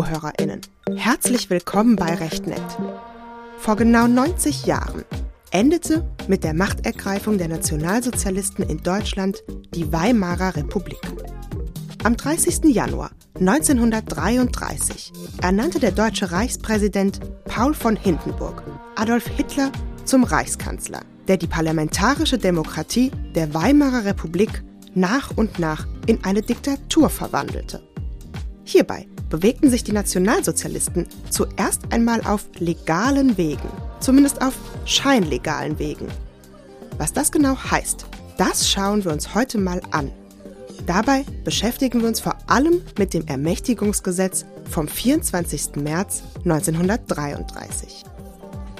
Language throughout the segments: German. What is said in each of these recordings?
ZuhörerInnen, herzlich willkommen bei Rechtnet. Vor genau 90 Jahren endete mit der Machtergreifung der Nationalsozialisten in Deutschland die Weimarer Republik. Am 30. Januar 1933 ernannte der deutsche Reichspräsident Paul von Hindenburg Adolf Hitler zum Reichskanzler, der die parlamentarische Demokratie der Weimarer Republik nach und nach in eine Diktatur verwandelte. Hierbei bewegten sich die Nationalsozialisten zuerst einmal auf legalen Wegen, zumindest auf scheinlegalen Wegen. Was das genau heißt, das schauen wir uns heute mal an. Dabei beschäftigen wir uns vor allem mit dem Ermächtigungsgesetz vom 24. März 1933.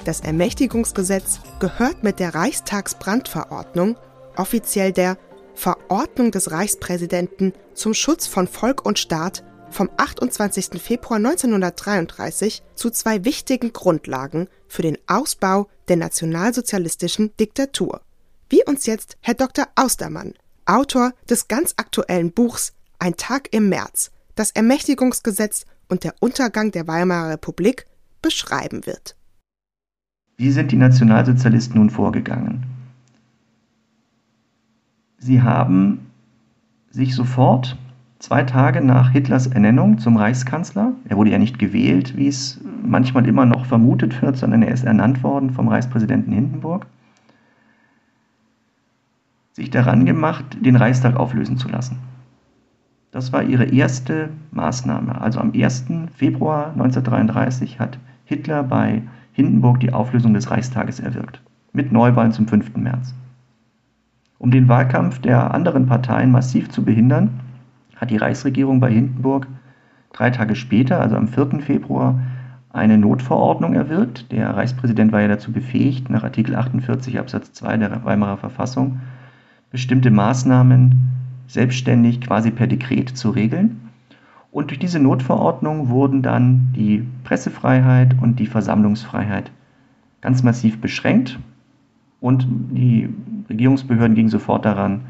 Das Ermächtigungsgesetz gehört mit der Reichstagsbrandverordnung, offiziell der Verordnung des Reichspräsidenten zum Schutz von Volk und Staat vom 28. Februar 1933 zu zwei wichtigen Grundlagen für den Ausbau der nationalsozialistischen Diktatur. Wie uns jetzt Herr Dr. Austermann, Autor des ganz aktuellen Buchs Ein Tag im März, das Ermächtigungsgesetz und der Untergang der Weimarer Republik beschreiben wird. Wie sind die Nationalsozialisten nun vorgegangen? Sie haben sich sofort zwei Tage nach Hitlers Ernennung zum Reichskanzler, er wurde ja nicht gewählt, wie es manchmal immer noch vermutet wird, sondern er ist ernannt worden vom Reichspräsidenten Hindenburg, sich daran gemacht, den Reichstag auflösen zu lassen. Das war ihre erste Maßnahme. Also am 1. Februar 1933 hat Hitler bei Hindenburg die Auflösung des Reichstages erwirkt, mit Neuwahlen zum 5. März. Um den Wahlkampf der anderen Parteien massiv zu behindern, hat die Reichsregierung bei Hindenburg drei Tage später, also am 4. Februar, eine Notverordnung erwirkt. Der Reichspräsident war ja dazu befähigt, nach Artikel 48 Absatz 2 der Weimarer Verfassung bestimmte Maßnahmen selbstständig quasi per Dekret zu regeln. Und durch diese Notverordnung wurden dann die Pressefreiheit und die Versammlungsfreiheit ganz massiv beschränkt. Und die Regierungsbehörden gingen sofort daran,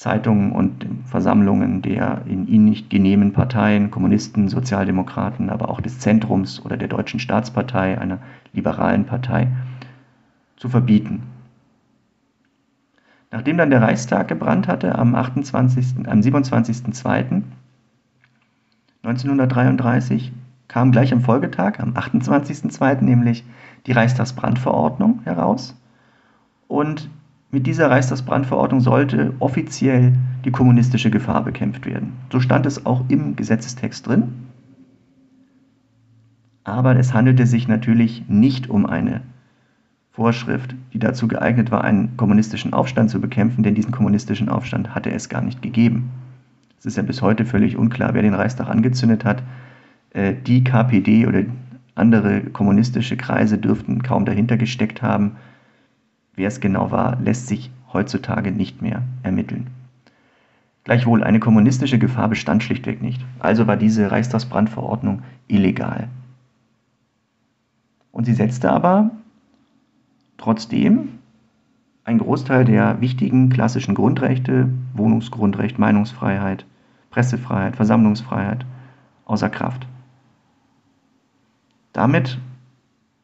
Zeitungen und Versammlungen der in ihnen nicht genehmen Parteien, Kommunisten, Sozialdemokraten, aber auch des Zentrums oder der Deutschen Staatspartei, einer liberalen Partei, zu verbieten. Nachdem dann der Reichstag gebrannt hatte am, 28., am 27.02.1933, kam gleich am Folgetag, am 28.02., nämlich die Reichstagsbrandverordnung heraus. Und mit dieser Reichstagsbrandverordnung sollte offiziell die kommunistische Gefahr bekämpft werden. So stand es auch im Gesetzestext drin. Aber es handelte sich natürlich nicht um eine Vorschrift, die dazu geeignet war, einen kommunistischen Aufstand zu bekämpfen, denn diesen kommunistischen Aufstand hatte es gar nicht gegeben. Es ist ja bis heute völlig unklar, wer den Reichstag angezündet hat. Äh, die KPD oder andere kommunistische Kreise dürften kaum dahinter gesteckt haben. Wer es genau war, lässt sich heutzutage nicht mehr ermitteln. Gleichwohl eine kommunistische Gefahr bestand schlichtweg nicht. Also war diese Reichstagsbrandverordnung illegal. Und sie setzte aber trotzdem einen Großteil der wichtigen klassischen Grundrechte, Wohnungsgrundrecht, Meinungsfreiheit, Pressefreiheit, Versammlungsfreiheit, außer Kraft. Damit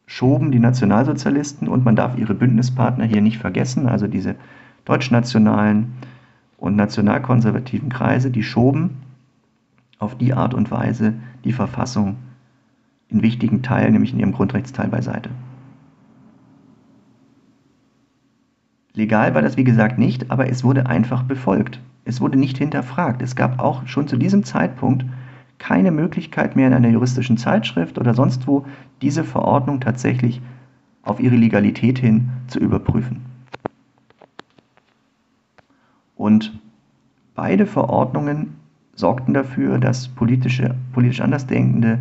schoben die Nationalsozialisten und man darf ihre Bündnispartner hier nicht vergessen, also diese deutschnationalen und nationalkonservativen Kreise, die schoben auf die Art und Weise die Verfassung in wichtigen Teilen, nämlich in ihrem Grundrechtsteil beiseite. Legal war das wie gesagt nicht, aber es wurde einfach befolgt. Es wurde nicht hinterfragt. Es gab auch schon zu diesem Zeitpunkt keine Möglichkeit mehr in einer juristischen Zeitschrift oder sonst wo, diese Verordnung tatsächlich auf ihre Legalität hin zu überprüfen. Und beide Verordnungen sorgten dafür, dass politische, politisch Andersdenkende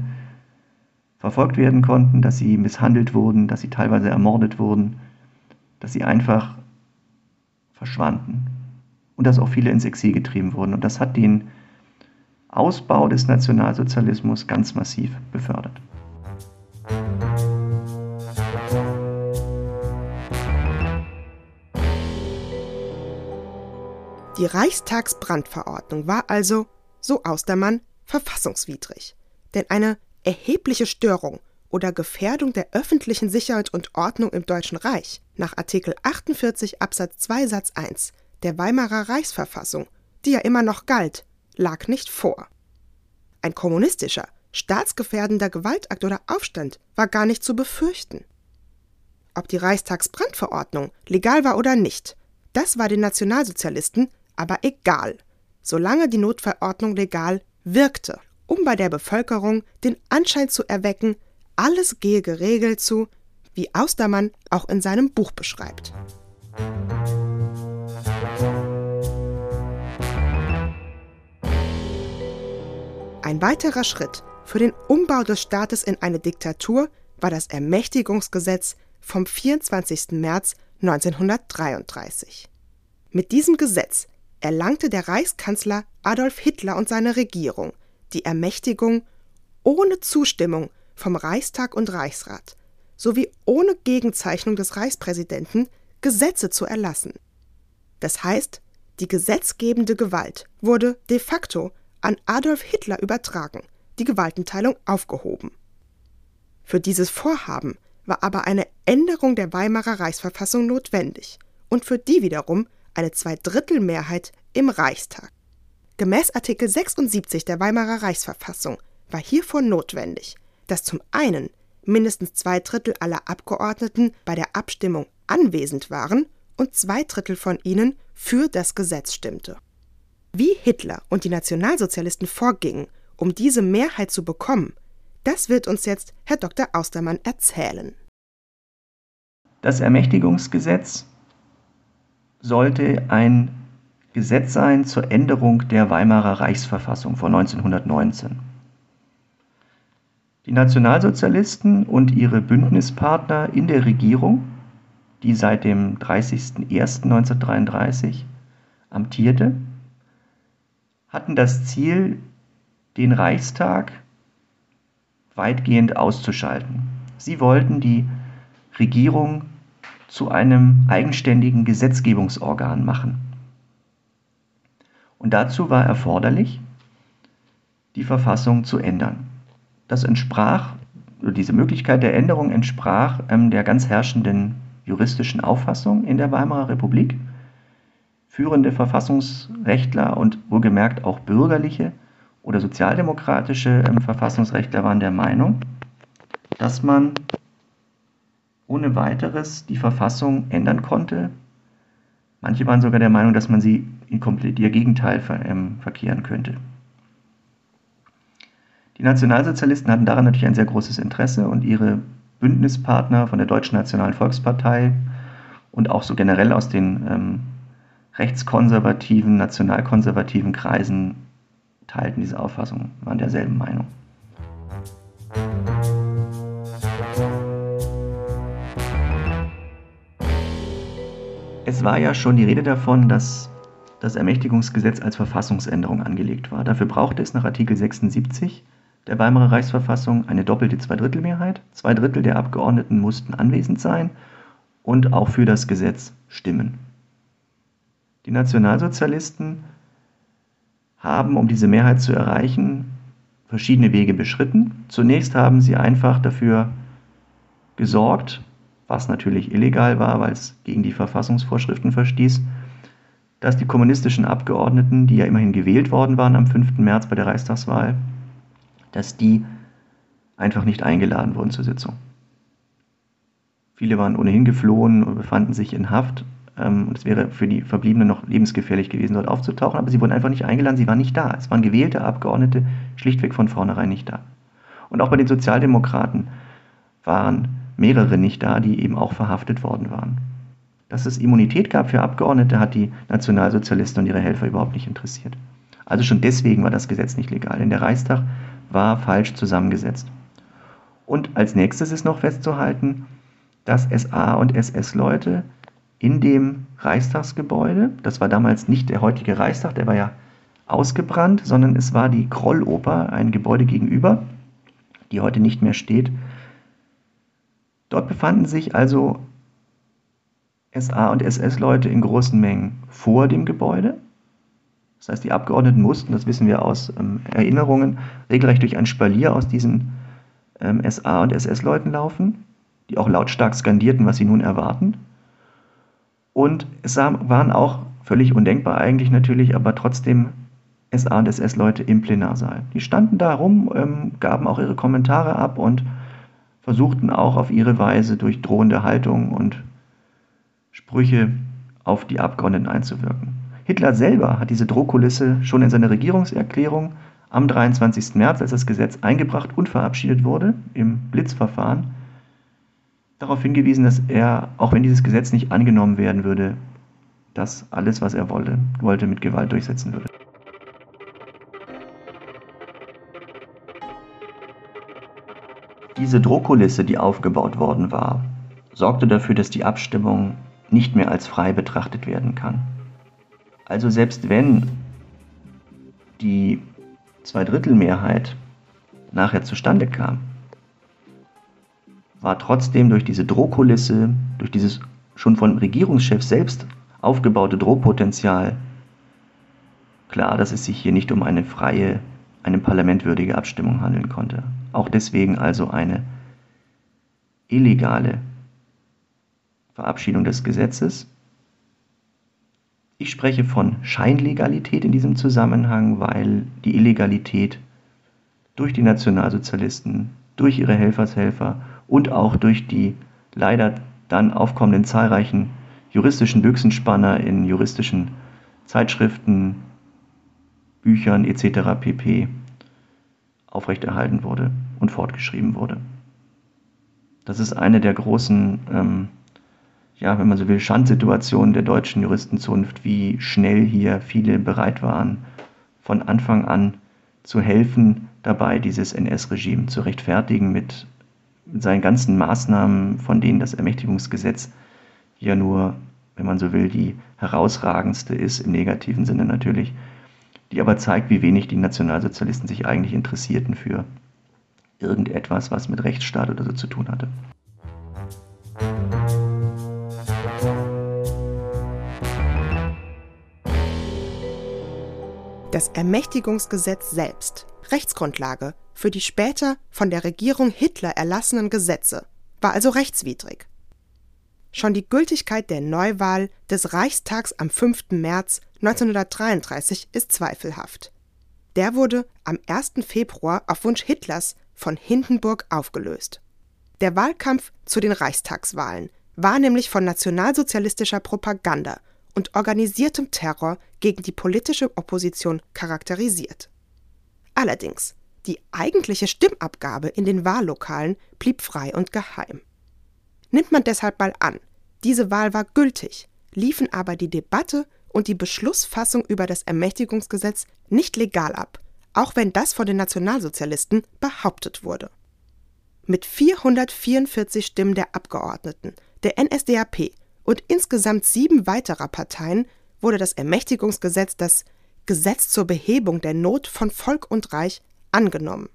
verfolgt werden konnten, dass sie misshandelt wurden, dass sie teilweise ermordet wurden, dass sie einfach verschwanden und dass auch viele ins Exil getrieben wurden. Und das hat den Ausbau des Nationalsozialismus ganz massiv befördert. Die Reichstagsbrandverordnung war also, so Austermann, verfassungswidrig. Denn eine erhebliche Störung oder Gefährdung der öffentlichen Sicherheit und Ordnung im Deutschen Reich nach Artikel 48 Absatz 2 Satz 1 der Weimarer Reichsverfassung, die ja immer noch galt, lag nicht vor. Ein kommunistischer, staatsgefährdender Gewaltakt oder Aufstand war gar nicht zu befürchten. Ob die Reichstagsbrandverordnung legal war oder nicht, das war den Nationalsozialisten aber egal, solange die Notverordnung legal wirkte, um bei der Bevölkerung den Anschein zu erwecken, alles gehe geregelt zu, wie Austermann auch in seinem Buch beschreibt. Ein weiterer Schritt für den Umbau des Staates in eine Diktatur war das Ermächtigungsgesetz vom 24. März 1933. Mit diesem Gesetz erlangte der Reichskanzler Adolf Hitler und seine Regierung die Ermächtigung, ohne Zustimmung vom Reichstag und Reichsrat sowie ohne Gegenzeichnung des Reichspräsidenten Gesetze zu erlassen. Das heißt, die gesetzgebende Gewalt wurde de facto an Adolf Hitler übertragen, die Gewaltenteilung aufgehoben. Für dieses Vorhaben war aber eine Änderung der Weimarer Reichsverfassung notwendig und für die wiederum eine Zweidrittelmehrheit im Reichstag. Gemäß Artikel 76 der Weimarer Reichsverfassung war hiervor notwendig, dass zum einen mindestens zwei Drittel aller Abgeordneten bei der Abstimmung anwesend waren und zwei Drittel von ihnen für das Gesetz stimmte. Wie Hitler und die Nationalsozialisten vorgingen, um diese Mehrheit zu bekommen, das wird uns jetzt Herr Dr. Austermann erzählen. Das Ermächtigungsgesetz sollte ein Gesetz sein zur Änderung der Weimarer Reichsverfassung von 1919. Die Nationalsozialisten und ihre Bündnispartner in der Regierung, die seit dem 30.01.1933 amtierte, hatten das Ziel, den Reichstag weitgehend auszuschalten. Sie wollten die Regierung zu einem eigenständigen Gesetzgebungsorgan machen. Und dazu war erforderlich, die Verfassung zu ändern. Das entsprach, diese Möglichkeit der Änderung entsprach ähm, der ganz herrschenden juristischen Auffassung in der Weimarer Republik. Führende Verfassungsrechtler und wohlgemerkt auch bürgerliche oder sozialdemokratische ähm, Verfassungsrechtler waren der Meinung, dass man ohne weiteres die Verfassung ändern konnte. Manche waren sogar der Meinung, dass man sie in komplett ihr Gegenteil ähm, verkehren könnte. Die Nationalsozialisten hatten daran natürlich ein sehr großes Interesse und ihre Bündnispartner von der Deutschen Nationalen Volkspartei und auch so generell aus den ähm, rechtskonservativen, nationalkonservativen Kreisen teilten diese Auffassung, waren derselben Meinung. Es war ja schon die Rede davon, dass das Ermächtigungsgesetz als Verfassungsänderung angelegt war. Dafür brauchte es nach Artikel 76 der Weimarer Reichsverfassung eine doppelte Zweidrittelmehrheit. Zwei Drittel der Abgeordneten mussten anwesend sein und auch für das Gesetz stimmen. Die Nationalsozialisten haben, um diese Mehrheit zu erreichen, verschiedene Wege beschritten. Zunächst haben sie einfach dafür gesorgt, was natürlich illegal war, weil es gegen die Verfassungsvorschriften verstieß, dass die kommunistischen Abgeordneten, die ja immerhin gewählt worden waren am 5. März bei der Reichstagswahl, dass die einfach nicht eingeladen wurden zur Sitzung. Viele waren ohnehin geflohen und befanden sich in Haft. Ähm, und es wäre für die Verbliebenen noch lebensgefährlich gewesen, dort aufzutauchen, aber sie wurden einfach nicht eingeladen, sie waren nicht da. Es waren gewählte Abgeordnete schlichtweg von vornherein nicht da. Und auch bei den Sozialdemokraten waren mehrere nicht da, die eben auch verhaftet worden waren. Dass es Immunität gab für Abgeordnete, hat die Nationalsozialisten und ihre Helfer überhaupt nicht interessiert. Also schon deswegen war das Gesetz nicht legal, denn der Reichstag war falsch zusammengesetzt. Und als nächstes ist noch festzuhalten, dass SA und SS-Leute in dem Reichstagsgebäude, das war damals nicht der heutige Reichstag, der war ja ausgebrannt, sondern es war die Krolloper, ein Gebäude gegenüber, die heute nicht mehr steht, Dort befanden sich also SA- und SS-Leute in großen Mengen vor dem Gebäude, Das heißt, die Abgeordneten mussten, das wissen wir aus ähm, Erinnerungen, regelrecht durch ein Spalier aus diesen ähm, SA- und SS-Leuten laufen, die auch lautstark skandierten, was sie nun erwarten. Und es waren auch völlig undenkbar eigentlich natürlich, aber trotzdem SA- und SS-Leute im Plenarsaal. Die standen da rum, ähm, gaben auch ihre Kommentare ab und versuchten auch auf ihre Weise durch drohende Haltung und Sprüche auf die Abgeordneten einzuwirken. Hitler selber hat diese Drohkulisse schon in seiner Regierungserklärung am 23. März, als das Gesetz eingebracht und verabschiedet wurde, im Blitzverfahren, darauf hingewiesen, dass er, auch wenn dieses Gesetz nicht angenommen werden würde, das alles, was er wollte, wollte mit Gewalt durchsetzen würde. Diese Drohkulisse, die aufgebaut worden war, sorgte dafür, dass die Abstimmung nicht mehr als frei betrachtet werden kann. Also selbst wenn die Zweidrittelmehrheit nachher zustande kam, war trotzdem durch diese Drohkulisse, durch dieses schon von Regierungschef selbst aufgebaute Drohpotenzial klar, dass es sich hier nicht um eine freie, einem Parlament würdige Abstimmung handeln konnte. Auch deswegen also eine illegale Verabschiedung des Gesetzes ich spreche von Scheinlegalität in diesem Zusammenhang, weil die Illegalität durch die Nationalsozialisten, durch ihre Helfershelfer und auch durch die leider dann aufkommenden zahlreichen juristischen Büchsenspanner in juristischen Zeitschriften, Büchern etc. pp. aufrechterhalten wurde und fortgeschrieben wurde. Das ist eine der großen ähm, ja, wenn man so will, Schandsituation der deutschen Juristenzunft, wie schnell hier viele bereit waren, von Anfang an zu helfen, dabei dieses NS-Regime zu rechtfertigen mit, mit seinen ganzen Maßnahmen, von denen das Ermächtigungsgesetz ja nur, wenn man so will, die herausragendste ist, im negativen Sinne natürlich, die aber zeigt, wie wenig die Nationalsozialisten sich eigentlich interessierten für irgendetwas, was mit Rechtsstaat oder so zu tun hatte. Das Ermächtigungsgesetz selbst, Rechtsgrundlage für die später von der Regierung Hitler erlassenen Gesetze, war also rechtswidrig. Schon die Gültigkeit der Neuwahl des Reichstags am 5. März 1933 ist zweifelhaft. Der wurde am 1. Februar auf Wunsch Hitlers von Hindenburg aufgelöst. Der Wahlkampf zu den Reichstagswahlen war nämlich von nationalsozialistischer Propaganda und organisiertem Terror gegen die politische Opposition charakterisiert. Allerdings, die eigentliche Stimmabgabe in den Wahllokalen blieb frei und geheim. Nimmt man deshalb mal an, diese Wahl war gültig, liefen aber die Debatte und die Beschlussfassung über das Ermächtigungsgesetz nicht legal ab, auch wenn das von den Nationalsozialisten behauptet wurde. Mit 444 Stimmen der Abgeordneten der NSDAP und insgesamt sieben weiterer Parteien wurde das Ermächtigungsgesetz, das Gesetz zur Behebung der Not von Volk und Reich, angenommen.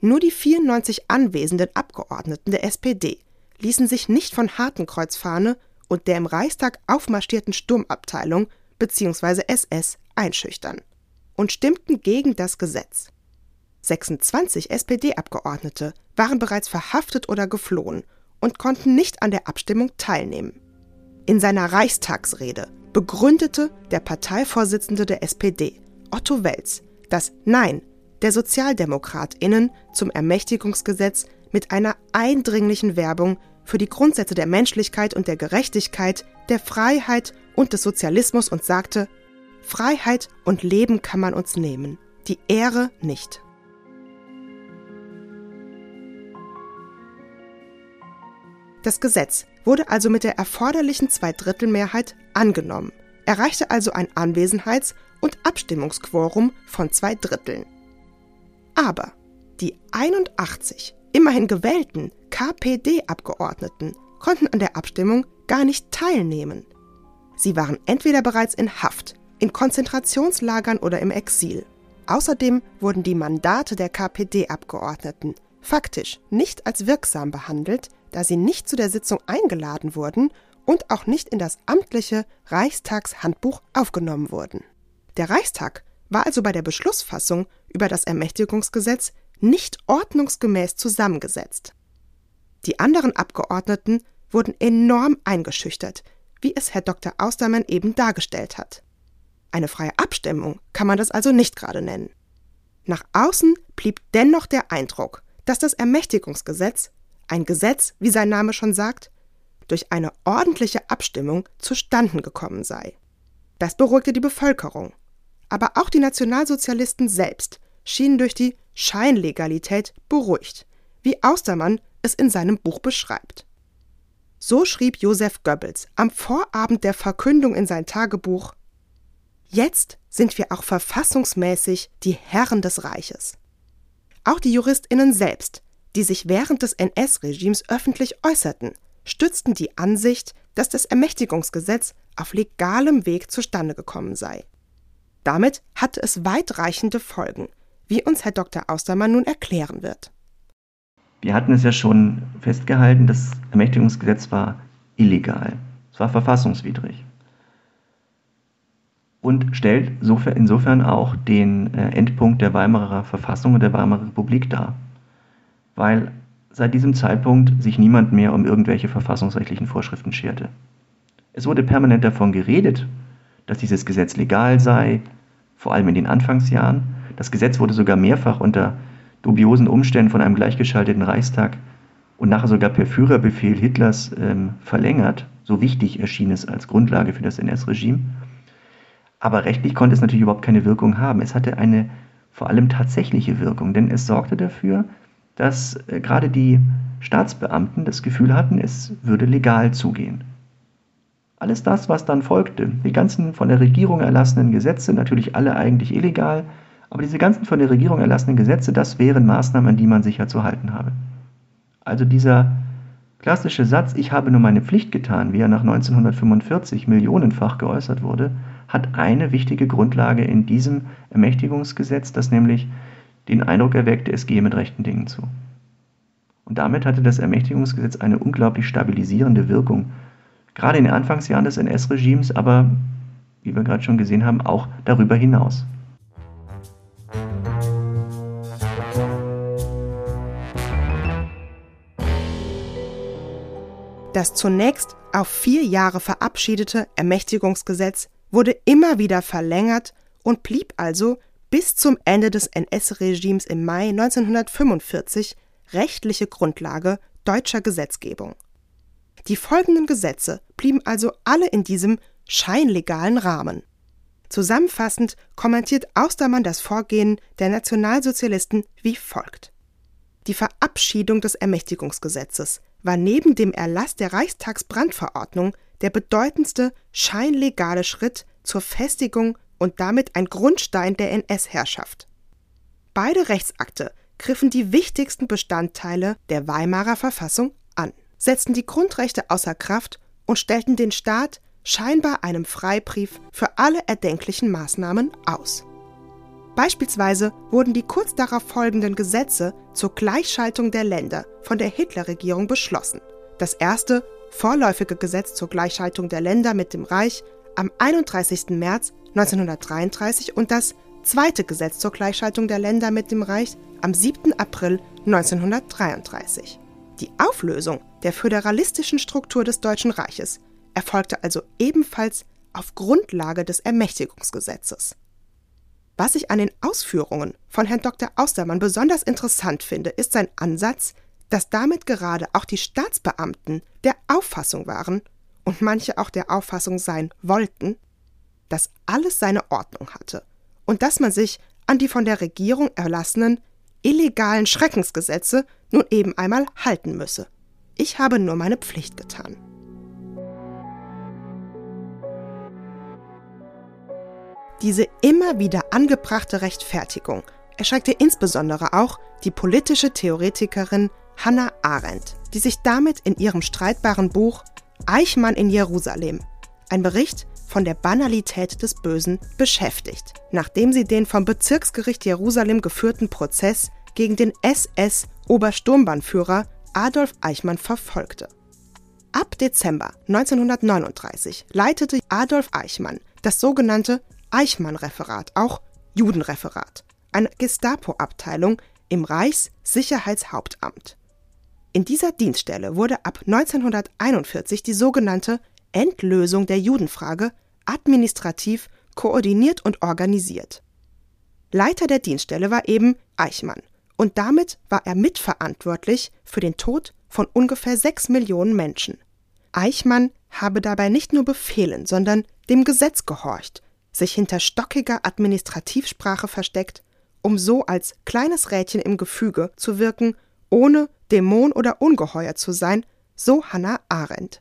Nur die 94 anwesenden Abgeordneten der SPD ließen sich nicht von Hakenkreuzfahne und der im Reichstag aufmarschierten Sturmabteilung bzw. SS einschüchtern und stimmten gegen das Gesetz. 26 SPD-Abgeordnete waren bereits verhaftet oder geflohen und konnten nicht an der Abstimmung teilnehmen. In seiner Reichstagsrede begründete der Parteivorsitzende der SPD, Otto Welz, das Nein der Sozialdemokratinnen zum Ermächtigungsgesetz mit einer eindringlichen Werbung für die Grundsätze der Menschlichkeit und der Gerechtigkeit, der Freiheit und des Sozialismus und sagte, Freiheit und Leben kann man uns nehmen, die Ehre nicht. Das Gesetz wurde also mit der erforderlichen Zweidrittelmehrheit angenommen, erreichte also ein Anwesenheits- und Abstimmungsquorum von zwei Dritteln. Aber die 81 immerhin gewählten KPD-Abgeordneten konnten an der Abstimmung gar nicht teilnehmen. Sie waren entweder bereits in Haft, in Konzentrationslagern oder im Exil. Außerdem wurden die Mandate der KPD-Abgeordneten faktisch nicht als wirksam behandelt, da sie nicht zu der Sitzung eingeladen wurden und auch nicht in das amtliche Reichstagshandbuch aufgenommen wurden. Der Reichstag war also bei der Beschlussfassung über das Ermächtigungsgesetz nicht ordnungsgemäß zusammengesetzt. Die anderen Abgeordneten wurden enorm eingeschüchtert, wie es Herr Dr. Austermann eben dargestellt hat. Eine freie Abstimmung kann man das also nicht gerade nennen. Nach außen blieb dennoch der Eindruck, dass das Ermächtigungsgesetz, ein Gesetz, wie sein Name schon sagt, durch eine ordentliche Abstimmung zustanden gekommen sei. Das beruhigte die Bevölkerung. Aber auch die Nationalsozialisten selbst schienen durch die Scheinlegalität beruhigt, wie Austermann es in seinem Buch beschreibt. So schrieb Josef Goebbels am Vorabend der Verkündung in sein Tagebuch Jetzt sind wir auch verfassungsmäßig die Herren des Reiches. Auch die Juristinnen selbst, die sich während des NS-Regimes öffentlich äußerten, stützten die Ansicht, dass das Ermächtigungsgesetz auf legalem Weg zustande gekommen sei. Damit hatte es weitreichende Folgen, wie uns Herr Dr. Austermann nun erklären wird. Wir hatten es ja schon festgehalten, das Ermächtigungsgesetz war illegal. Es war verfassungswidrig und stellt insofern auch den äh, Endpunkt der Weimarer Verfassung und der Weimarer Republik dar, weil seit diesem Zeitpunkt sich niemand mehr um irgendwelche verfassungsrechtlichen Vorschriften scherte. Es wurde permanent davon geredet, dass dieses Gesetz legal sei, vor allem in den Anfangsjahren. Das Gesetz wurde sogar mehrfach unter dubiosen Umständen von einem gleichgeschalteten Reichstag und nachher sogar per Führerbefehl Hitlers ähm, verlängert. So wichtig erschien es als Grundlage für das NS-Regime. Aber rechtlich konnte es natürlich überhaupt keine Wirkung haben. Es hatte eine vor allem tatsächliche Wirkung, denn es sorgte dafür, dass äh, gerade die Staatsbeamten das Gefühl hatten, es würde legal zugehen. Alles das, was dann folgte, die ganzen von der Regierung erlassenen Gesetze, natürlich alle eigentlich illegal, aber diese ganzen von der Regierung erlassenen Gesetze, das wären Maßnahmen, an die man sich ja zu halten habe. Also dieser klassische Satz, ich habe nur meine Pflicht getan, wie er nach 1945 millionenfach geäußert wurde, hat eine wichtige Grundlage in diesem Ermächtigungsgesetz, das nämlich den Eindruck erweckte, es gehe mit rechten Dingen zu. Und damit hatte das Ermächtigungsgesetz eine unglaublich stabilisierende Wirkung, gerade in den Anfangsjahren des NS-Regimes, aber wie wir gerade schon gesehen haben, auch darüber hinaus. Das zunächst auf vier Jahre verabschiedete Ermächtigungsgesetz wurde immer wieder verlängert und blieb also bis zum Ende des NS-Regimes im Mai 1945 rechtliche Grundlage deutscher Gesetzgebung. Die folgenden Gesetze blieben also alle in diesem scheinlegalen Rahmen. Zusammenfassend kommentiert Austermann das Vorgehen der Nationalsozialisten wie folgt. Die Verabschiedung des Ermächtigungsgesetzes war neben dem Erlass der Reichstagsbrandverordnung der bedeutendste scheinlegale Schritt zur Festigung und damit ein Grundstein der NS-Herrschaft. Beide Rechtsakte griffen die wichtigsten Bestandteile der Weimarer Verfassung setzten die Grundrechte außer Kraft und stellten den Staat scheinbar einem Freibrief für alle erdenklichen Maßnahmen aus. Beispielsweise wurden die kurz darauf folgenden Gesetze zur Gleichschaltung der Länder von der Hitlerregierung beschlossen. Das erste vorläufige Gesetz zur Gleichschaltung der Länder mit dem Reich am 31. März 1933 und das zweite Gesetz zur Gleichschaltung der Länder mit dem Reich am 7. April 1933. Die Auflösung der föderalistischen Struktur des Deutschen Reiches erfolgte also ebenfalls auf Grundlage des Ermächtigungsgesetzes. Was ich an den Ausführungen von Herrn Dr. Austermann besonders interessant finde, ist sein Ansatz, dass damit gerade auch die Staatsbeamten der Auffassung waren und manche auch der Auffassung sein wollten, dass alles seine Ordnung hatte und dass man sich an die von der Regierung erlassenen illegalen Schreckensgesetze nun eben einmal halten müsse. Ich habe nur meine Pflicht getan. Diese immer wieder angebrachte Rechtfertigung erschreckte insbesondere auch die politische Theoretikerin Hannah Arendt, die sich damit in ihrem streitbaren Buch Eichmann in Jerusalem, ein Bericht von der Banalität des Bösen, beschäftigt, nachdem sie den vom Bezirksgericht Jerusalem geführten Prozess gegen den SS-Obersturmbahnführer Adolf Eichmann verfolgte. Ab Dezember 1939 leitete Adolf Eichmann das sogenannte Eichmann-Referat, auch Judenreferat, eine Gestapo-Abteilung im Reichssicherheitshauptamt. In dieser Dienststelle wurde ab 1941 die sogenannte Endlösung der Judenfrage administrativ koordiniert und organisiert. Leiter der Dienststelle war eben Eichmann, und damit war er mitverantwortlich für den Tod von ungefähr sechs Millionen Menschen. Eichmann habe dabei nicht nur Befehlen, sondern dem Gesetz gehorcht, sich hinter stockiger Administrativsprache versteckt, um so als kleines Rädchen im Gefüge zu wirken, ohne Dämon oder Ungeheuer zu sein, so Hannah Arendt.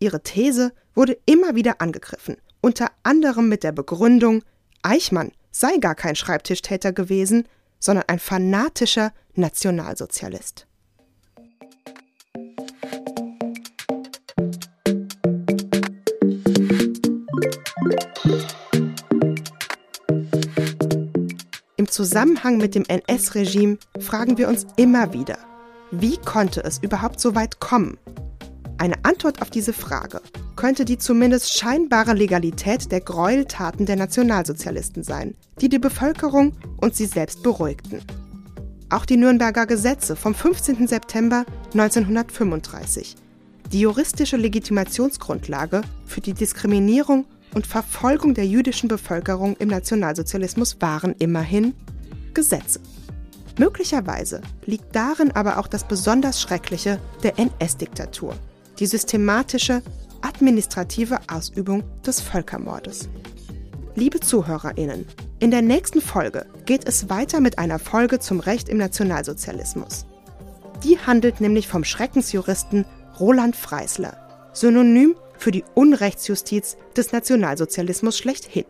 Ihre These wurde immer wieder angegriffen, unter anderem mit der Begründung, Eichmann sei gar kein Schreibtischtäter gewesen, sondern ein fanatischer Nationalsozialist. Im Zusammenhang mit dem NS-Regime fragen wir uns immer wieder, wie konnte es überhaupt so weit kommen? Eine Antwort auf diese Frage könnte die zumindest scheinbare Legalität der Gräueltaten der Nationalsozialisten sein, die die Bevölkerung und sie selbst beruhigten. Auch die Nürnberger Gesetze vom 15. September 1935, die juristische Legitimationsgrundlage für die Diskriminierung und Verfolgung der jüdischen Bevölkerung im Nationalsozialismus waren immerhin Gesetze. Möglicherweise liegt darin aber auch das besonders Schreckliche der NS-Diktatur, die systematische administrative Ausübung des Völkermordes. Liebe Zuhörerinnen, in der nächsten Folge geht es weiter mit einer Folge zum Recht im Nationalsozialismus. Die handelt nämlich vom Schreckensjuristen Roland Freisler, synonym für die Unrechtsjustiz des Nationalsozialismus schlechthin.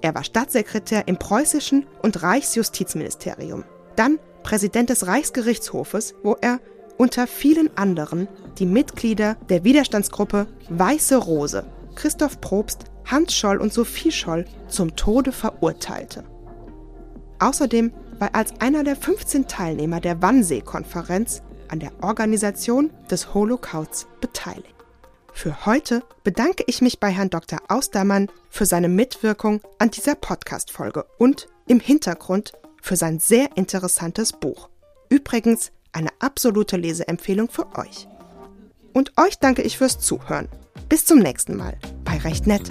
Er war Staatssekretär im preußischen und Reichsjustizministerium, dann Präsident des Reichsgerichtshofes, wo er unter vielen anderen die Mitglieder der Widerstandsgruppe Weiße Rose, Christoph Probst, Hans Scholl und Sophie Scholl zum Tode verurteilte. Außerdem war er als einer der 15 Teilnehmer der Wannsee-Konferenz an der Organisation des Holocausts beteiligt. Für heute bedanke ich mich bei Herrn Dr. Austermann für seine Mitwirkung an dieser Podcast-Folge und im Hintergrund für sein sehr interessantes Buch. Übrigens eine absolute Leseempfehlung für euch. Und euch danke ich fürs Zuhören. Bis zum nächsten Mal bei Recht Nett.